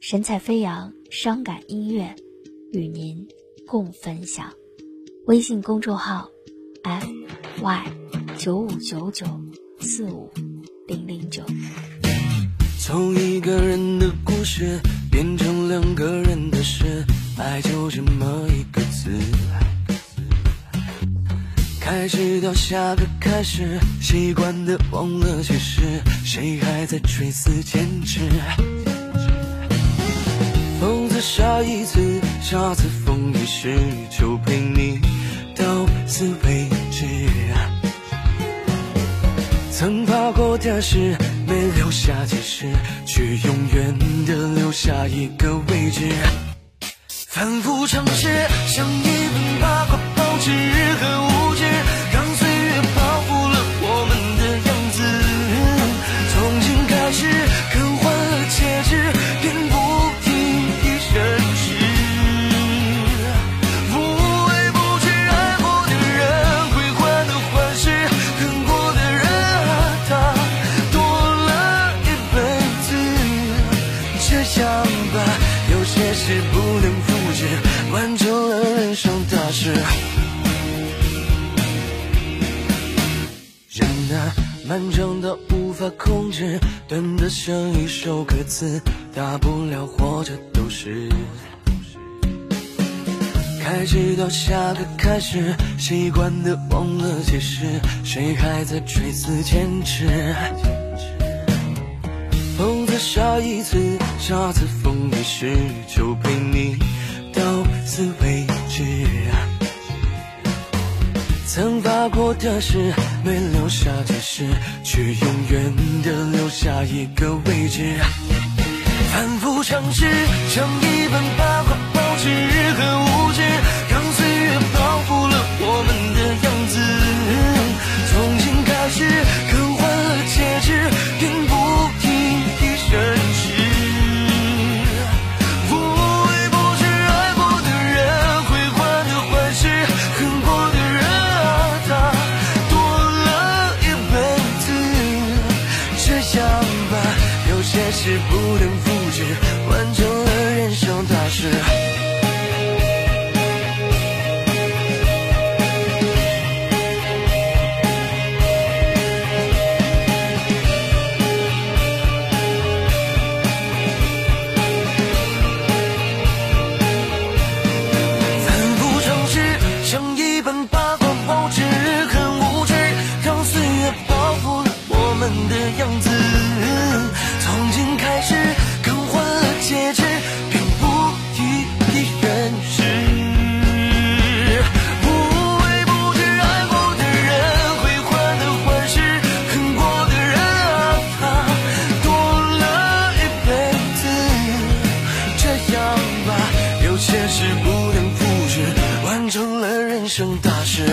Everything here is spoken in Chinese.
神采飞扬，伤感音乐，与您共分享。微信公众号：f y 九五九九四五零零九。从一个人的故事变成两个人的事，爱就这么一个字。开始到下个开始，习惯的忘了解释，谁还在垂死坚持？下一次，下次风雨时，就陪你到此为止。曾爬过的誓，没留下解释，却永远的留下一个位置。反复尝试，像一本八卦报纸和无知，也是不能复制，完成了人生大事。人啊，漫长到无法控制，短的像一首歌词，大不了活着都是。开始到下个开始，习惯的忘了解释，谁还在垂死坚持？疯子笑一次，下次疯一世，就陪你到此为止。曾发过的誓，没留下解释，却永远的留下一个位置。反复尝试，像一本八卦报纸和无知，是不能复制，完成现实不能复制，完成了人生大事。